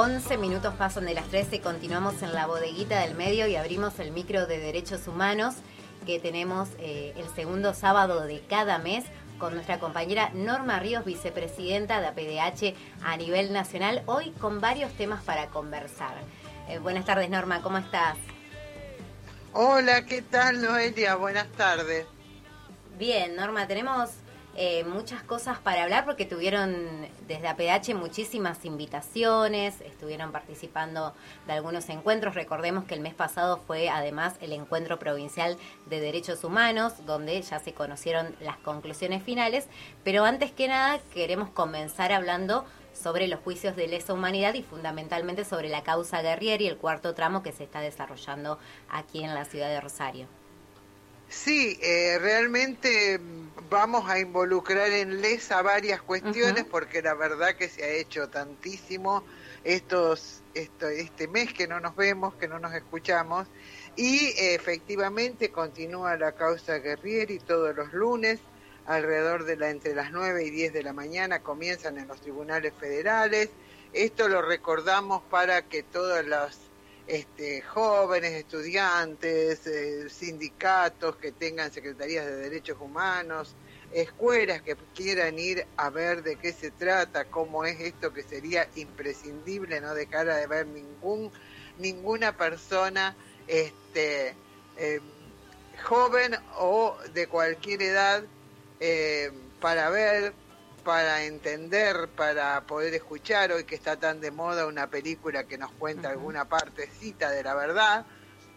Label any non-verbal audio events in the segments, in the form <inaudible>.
11 minutos pasan de las 13, continuamos en la bodeguita del medio y abrimos el micro de derechos humanos que tenemos eh, el segundo sábado de cada mes con nuestra compañera Norma Ríos, vicepresidenta de APDH a nivel nacional, hoy con varios temas para conversar. Eh, buenas tardes Norma, ¿cómo estás? Hola, ¿qué tal Noelia? Buenas tardes. Bien, Norma, tenemos eh, muchas cosas para hablar porque tuvieron desde APH muchísimas invitaciones, estuvieron participando de algunos encuentros. Recordemos que el mes pasado fue además el encuentro provincial de derechos humanos, donde ya se conocieron las conclusiones finales. Pero antes que nada queremos comenzar hablando sobre los juicios de lesa humanidad y fundamentalmente sobre la causa Guerrier y el cuarto tramo que se está desarrollando aquí en la ciudad de Rosario. Sí, eh, realmente vamos a involucrar en LESA varias cuestiones porque la verdad que se ha hecho tantísimo estos, esto, este mes que no nos vemos, que no nos escuchamos y efectivamente continúa la causa Guerrieri todos los lunes alrededor de la entre las 9 y 10 de la mañana comienzan en los tribunales federales. Esto lo recordamos para que todos los este, jóvenes, estudiantes, eh, sindicatos que tengan secretarías de derechos humanos, escuelas que quieran ir a ver de qué se trata, cómo es esto que sería imprescindible no dejar de ver ningún ninguna persona este eh, joven o de cualquier edad eh, para ver para entender, para poder escuchar, hoy que está tan de moda una película que nos cuenta alguna partecita de la verdad.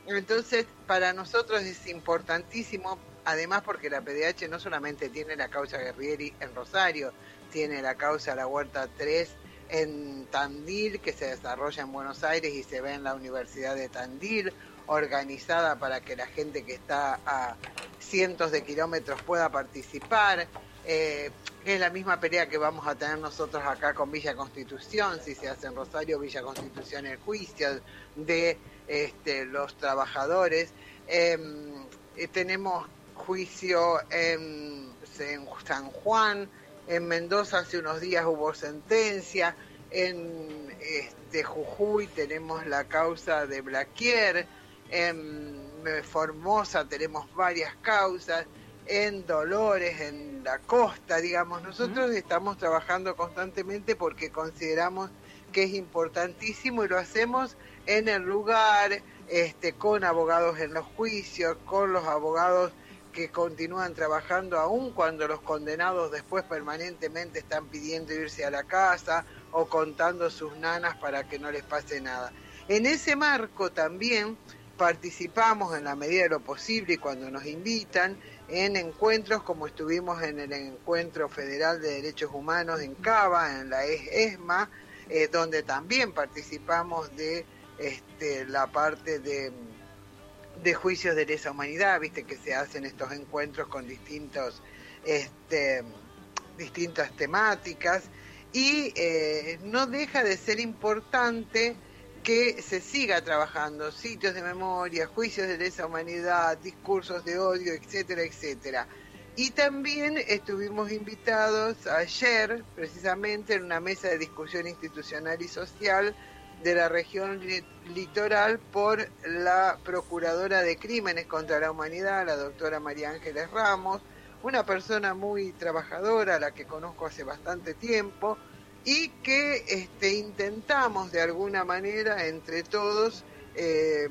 Entonces, para nosotros es importantísimo, además porque la PDH no solamente tiene la causa Guerrieri en Rosario, tiene la causa La Huerta 3 en Tandil, que se desarrolla en Buenos Aires y se ve en la Universidad de Tandil, organizada para que la gente que está a cientos de kilómetros pueda participar. Eh, es la misma pelea que vamos a tener nosotros acá con Villa Constitución, si se hace en Rosario, Villa Constitución el juicio de este, los trabajadores. Em, eh, tenemos juicio en, San Juan, en Mendoza hace unos días hubo sentencia, en este, Jujuy tenemos la causa de Blaquier, en Formosa tenemos varias causas en Dolores, en la costa, digamos. Nosotros estamos trabajando constantemente porque consideramos que es importantísimo y lo hacemos en el lugar, este, con abogados en los juicios, con los abogados que continúan trabajando aún cuando los condenados después permanentemente están pidiendo irse a la casa o contando sus nanas para que no les pase nada. En ese marco también participamos en la medida de lo posible y cuando nos invitan en encuentros como estuvimos en el Encuentro Federal de Derechos Humanos en Cava, en la ESMA, eh, donde también participamos de este, la parte de, de juicios de lesa humanidad, viste que se hacen estos encuentros con distintos, este, distintas temáticas. Y eh, no deja de ser importante que se siga trabajando, sitios de memoria, juicios de lesa humanidad, discursos de odio, etcétera, etcétera. Y también estuvimos invitados ayer, precisamente, en una mesa de discusión institucional y social de la región litoral por la Procuradora de Crímenes contra la Humanidad, la doctora María Ángeles Ramos, una persona muy trabajadora, a la que conozco hace bastante tiempo, y que este, intentamos de alguna manera entre todos, eh,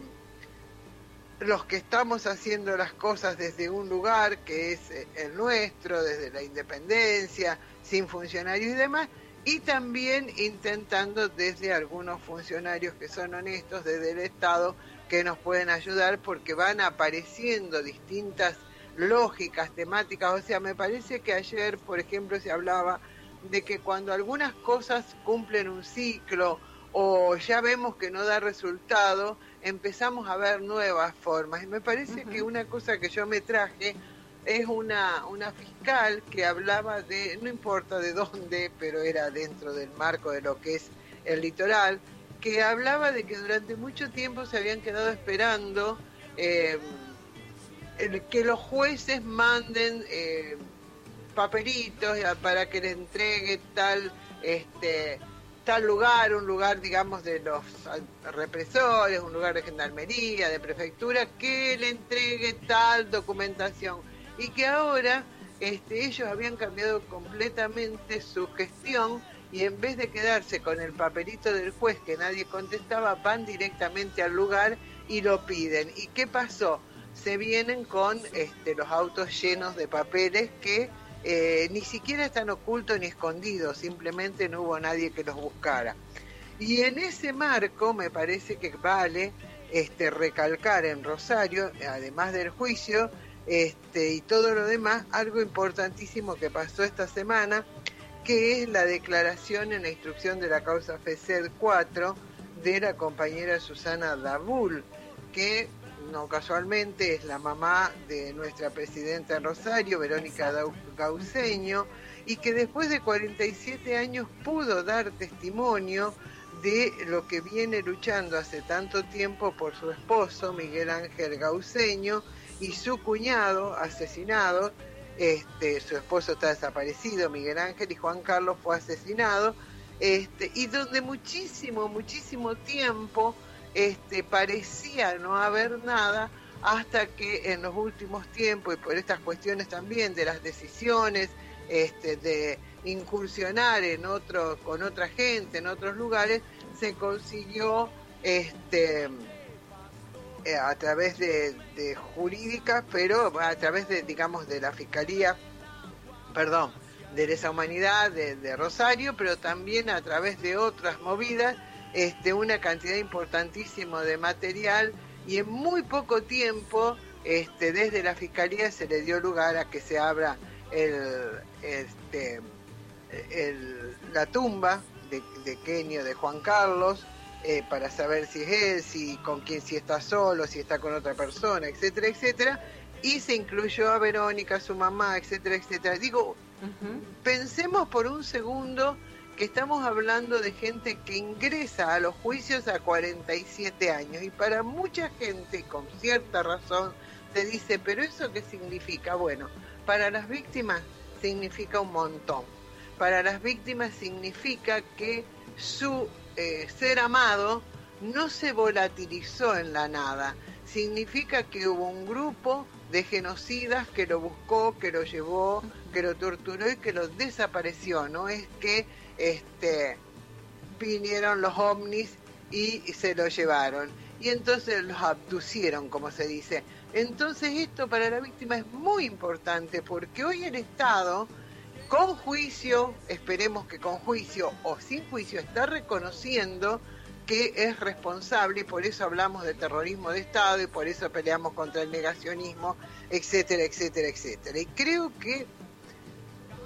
los que estamos haciendo las cosas desde un lugar que es eh, el nuestro, desde la independencia, sin funcionarios y demás, y también intentando desde algunos funcionarios que son honestos, desde el Estado, que nos pueden ayudar porque van apareciendo distintas lógicas, temáticas, o sea, me parece que ayer, por ejemplo, se hablaba de que cuando algunas cosas cumplen un ciclo o ya vemos que no da resultado, empezamos a ver nuevas formas. Y me parece que una cosa que yo me traje es una, una fiscal que hablaba de, no importa de dónde, pero era dentro del marco de lo que es el litoral, que hablaba de que durante mucho tiempo se habían quedado esperando eh, que los jueces manden... Eh, papelitos para que le entregue tal este tal lugar, un lugar, digamos, de los represores, un lugar de gendarmería, de prefectura, que le entregue tal documentación. Y que ahora este, ellos habían cambiado completamente su gestión y en vez de quedarse con el papelito del juez que nadie contestaba, van directamente al lugar y lo piden. ¿Y qué pasó? Se vienen con este, los autos llenos de papeles que eh, ni siquiera están ocultos ni escondidos, simplemente no hubo nadie que los buscara. Y en ese marco me parece que vale este, recalcar en Rosario, además del juicio este, y todo lo demás, algo importantísimo que pasó esta semana, que es la declaración en la instrucción de la causa FECED 4 de la compañera Susana Dabul, que no casualmente es la mamá de nuestra presidenta en Rosario, Verónica Gauceño, y que después de 47 años pudo dar testimonio de lo que viene luchando hace tanto tiempo por su esposo, Miguel Ángel Gauceño, y su cuñado asesinado. Este, su esposo está desaparecido, Miguel Ángel, y Juan Carlos fue asesinado. Este, y donde muchísimo, muchísimo tiempo este, parecía no haber nada hasta que en los últimos tiempos, y por estas cuestiones también de las decisiones, este, de incursionar en otro, con otra gente, en otros lugares, se consiguió este, eh, a través de, de jurídicas, pero a través de, digamos, de la Fiscalía, perdón, de lesa humanidad de Rosario, pero también a través de otras movidas este, una cantidad importantísima de material y en muy poco tiempo este, desde la Fiscalía se le dio lugar a que se abra el, este, la tumba de, de Kenio, de Juan Carlos, eh, para saber si es él, si con quién, si está solo, si está con otra persona, etcétera, etcétera. Y se incluyó a Verónica, su mamá, etcétera, etcétera. Digo, pensemos por un segundo estamos hablando de gente que ingresa a los juicios a 47 años y para mucha gente con cierta razón te dice, pero eso qué significa? Bueno, para las víctimas significa un montón. Para las víctimas significa que su eh, ser amado no se volatilizó en la nada. Significa que hubo un grupo de genocidas que lo buscó, que lo llevó, que lo torturó y que lo desapareció. No es que este, vinieron los ovnis y, se lo llevaron. Y entonces los abducieron, como se dice. Entonces esto para la víctima es muy importante porque hoy el Estado, con juicio, esperemos que con juicio o sin juicio, está reconociendo que es responsable y por eso hablamos de terrorismo de Estado y por eso peleamos contra el negacionismo, etcétera, etcétera, etcétera. Y creo que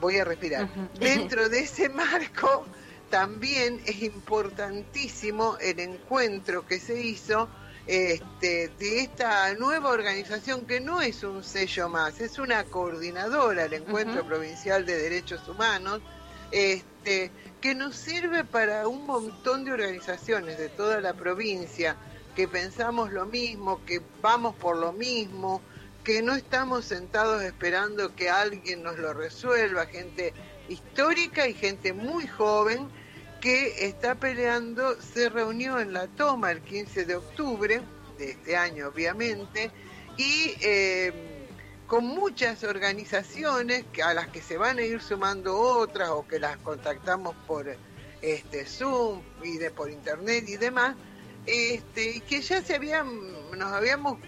voy a respirar. <laughs> Dentro de ese marco también es importantísimo el encuentro que se hizo este, de esta nueva organización que no es un sello más, es una coordinadora, el Encuentro Provincial de Derechos Humanos, este, que nos sirve para un montón de organizaciones de toda la provincia que pensamos lo mismo, que vamos por lo mismo, que no estamos sentados esperando que alguien nos lo resuelva, gente histórica y gente muy joven que está peleando, se reunió en la toma el 15 de octubre de este año obviamente, y eh, con muchas organizaciones a las que se van a ir sumando otras o que las contactamos por este Zoom y por internet y demás, este, que ya se habían, nos habíamos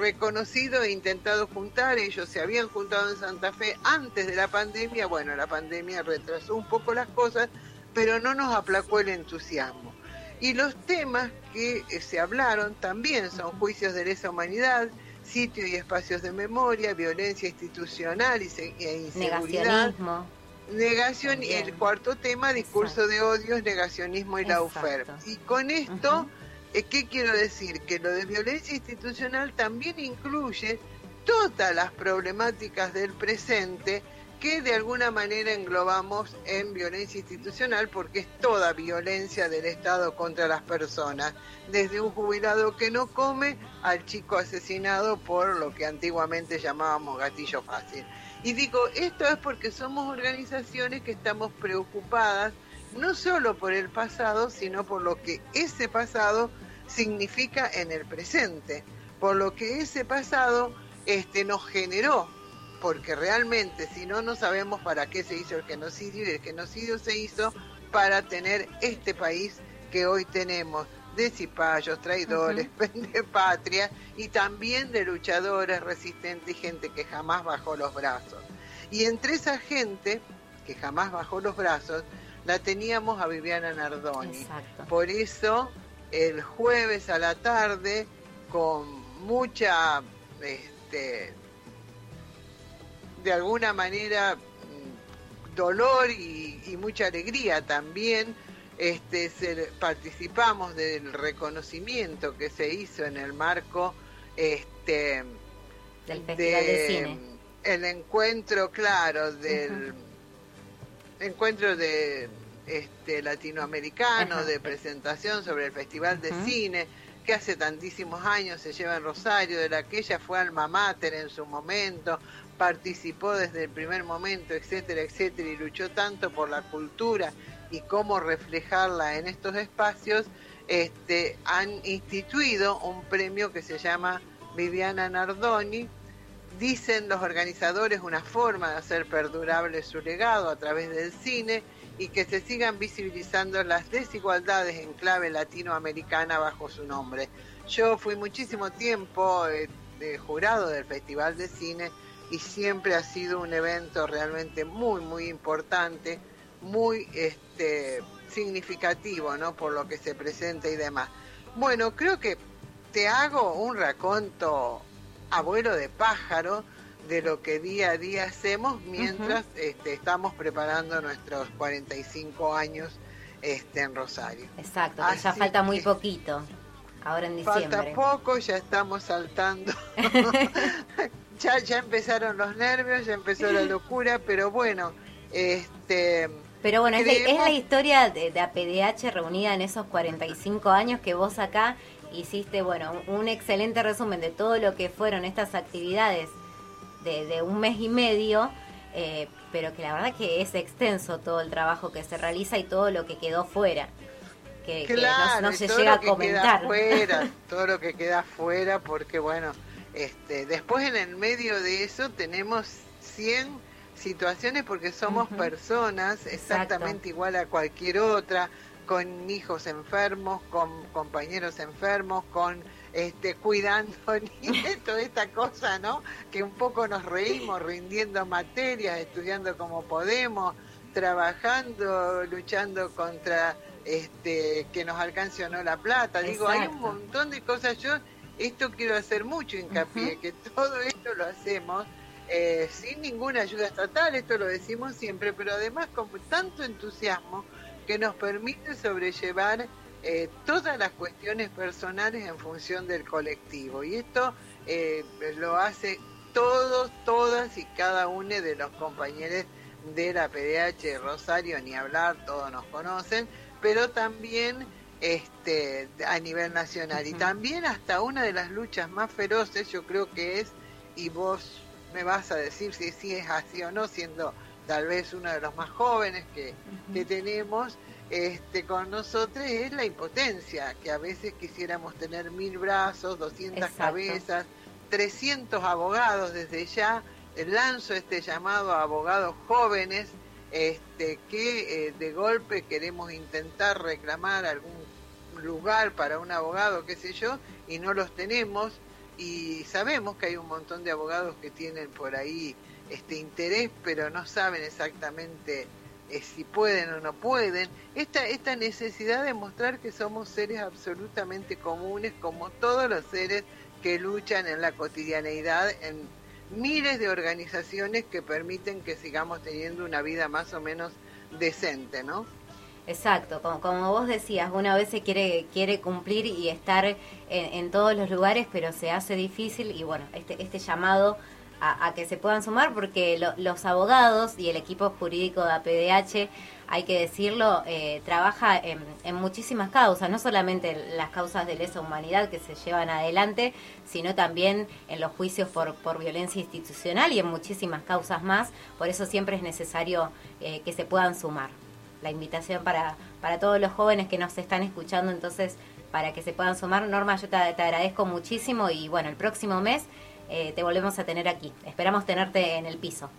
reconocido e intentado juntar, ellos se habían juntado en Santa Fe antes de la pandemia, bueno, la pandemia retrasó un poco las cosas, pero no nos aplacó el entusiasmo. Y los temas que eh, se hablaron también son juicios de lesa humanidad, sitio y espacios de memoria, violencia institucional y e inseguridad. Negación y el cuarto tema, discurso de odios, negacionismo y la UFER. Y con esto ¿Qué quiero decir? Que lo de violencia institucional también incluye todas las problemáticas del presente que de alguna manera englobamos en violencia institucional porque es toda violencia del Estado contra las personas, desde un jubilado que no come al chico asesinado por lo que antiguamente llamábamos gatillo fácil. Y digo, esto es porque somos organizaciones que estamos preocupadas no solo por el pasado, sino por lo que ese pasado significa en el presente, por lo que ese pasado este, nos generó, porque realmente si no, no sabemos para qué se hizo el genocidio y el genocidio se hizo para tener este país que hoy tenemos de cipayos, traidores, uh <laughs> patria y también de luchadores resistentes y gente que jamás bajó los brazos. Y entre esa gente que jamás bajó los brazos, la teníamos a Viviana Nardoni. Por eso el jueves a la tarde, con mucha, este, de alguna manera, mm, dolor y, y mucha alegría también, este, participamos del reconocimiento que se hizo en el marco este, del Festival de, Cine. El encuentro, claro, del encuentro de este, latinoamericano de presentación sobre el Festival de Cine que hace tantísimos años se lleva en Rosario, de la que ella fue alma mater en su momento, participó desde el primer momento, etcétera, etcétera, y luchó tanto por la cultura y cómo reflejarla en estos espacios, este, han instituido un premio que se llama Viviana Nardoni. Dicen los organizadores una forma de hacer perdurable su legado a través del cine y que se sigan visibilizando las desigualdades en clave latinoamericana bajo su nombre. Yo fui muchísimo tiempo eh, jurado del Festival de Cine y siempre ha sido un evento realmente muy, muy importante muy este, significativo, ¿no? Por lo que se presenta y demás. Bueno, creo que te hago un raconto abuelo de pájaro de lo que día a día hacemos mientras este, estamos preparando nuestros 45 años este, en Rosario. Exacto, ya falta muy poquito, ahora en diciembre. Falta poco, ya estamos saltando. <laughs> ya, ya empezaron los nervios, ya empezó la locura, pero bueno, este pero bueno, es la, historia de, de, APDH reunida en esos 45 años que vos acá hiciste, bueno, un, excelente resumen de todo lo que fueron estas actividades de, un mes y medio, eh, pero que la verdad que es extenso todo el trabajo que se realiza y todo lo que quedó fuera. Que, no, se llega a comentar. Fuera, <laughs> todo lo que queda fuera, porque bueno, este, después en el medio de eso tenemos 100 situaciones porque somos personas exactamente igual a cualquier otra, con hijos enfermos, con compañeros enfermos, con este cuidando <laughs> toda esta cosa, ¿no? Que un poco nos reímos rindiendo materias, estudiando como podemos, trabajando, luchando contra este que nos alcance o no la plata. Digo, hay un montón de cosas. Yo esto quiero hacer mucho hincapié, que todo esto lo hacemos eh, sin ninguna ayuda estatal, esto lo decimos siempre, pero además con tanto entusiasmo que nos permite sobrellevar eh, todas las cuestiones personales en función del colectivo. Y esto eh, lo hace todos, todas y cada uno de los compañeros de la PDH Rosario, ni hablar, todos nos conocen, pero también este, a nivel nacional. Y también hasta una de las luchas más feroces, yo creo que es, y vos me vas a decir si, si es así o no, siendo tal vez uno de los más jóvenes que, tenemos este, con nosotros, es la impotencia, que a veces quisiéramos tener mil brazos, 200 cabezas, 300 abogados. Desde ya. Lanzo este llamado a abogados jóvenes este, que eh, de golpe queremos intentar reclamar algún lugar para un abogado, qué sé yo, y no los tenemos. Y sabemos que hay un montón de abogados que tienen por ahí este interés, pero no saben exactamente eh, si pueden o no pueden. Esta, esta necesidad de mostrar que somos seres absolutamente comunes, como todos los seres que luchan en la cotidianeidad, en miles de organizaciones que permiten que sigamos teniendo una vida más o menos decente, ¿no? Exacto, como, como vos decías, una vez se quiere, quiere cumplir y estar en, todos los lugares, pero se hace difícil y bueno, este, este llamado a, que se puedan sumar porque los abogados y el equipo jurídico de APDH, hay que decirlo, eh, trabaja en, en, muchísimas causas, no solamente las causas de lesa humanidad que se llevan adelante, sino también en los juicios por, por violencia institucional y en muchísimas causas más, por eso siempre es necesario eh, que se puedan sumar. la invitación para, para todos los jóvenes que nos están escuchando, entonces para que se puedan sumar. Norma, yo te, agradezco muchísimo y bueno, el próximo mes eh, te volvemos a tener aquí. Esperamos tenerte en el piso.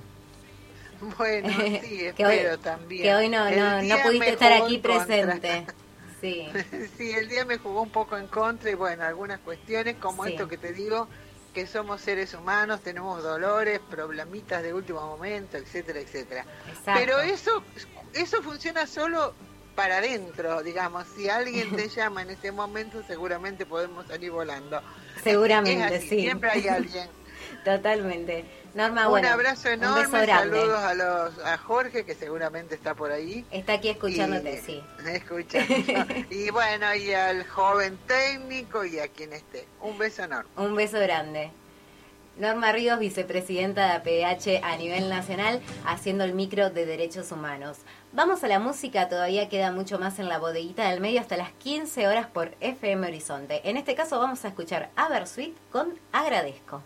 Bueno, <laughs> sí, espero también. Que hoy no, no, pudiste estar aquí presente. <laughs> Sí. sí, el día me jugó un poco en contra y bueno, algunas cuestiones como esto que te digo, que somos seres humanos, tenemos dolores, problemitas de último momento, etcétera, etcétera. Pero eso, eso funciona solo para adentro, digamos. Si alguien te <laughs> llama en este momento, seguramente podemos salir volando. Seguramente, sí. Siempre hay alguien. <laughs> Totalmente. Norma, un abrazo enorme, saludos a los a Jorge que seguramente está por ahí. Está aquí escuchándote, sí. <laughs> y bueno, y al joven técnico y a quien esté. Un beso enorme. Un beso grande. Norma Ríos, vicepresidenta de APH a nivel nacional, haciendo el micro de derechos humanos. Vamos a la música, todavía queda mucho más en la bodeguita del medio hasta las 15 horas por FM Horizonte. En este caso vamos a escuchar a con Agradezco.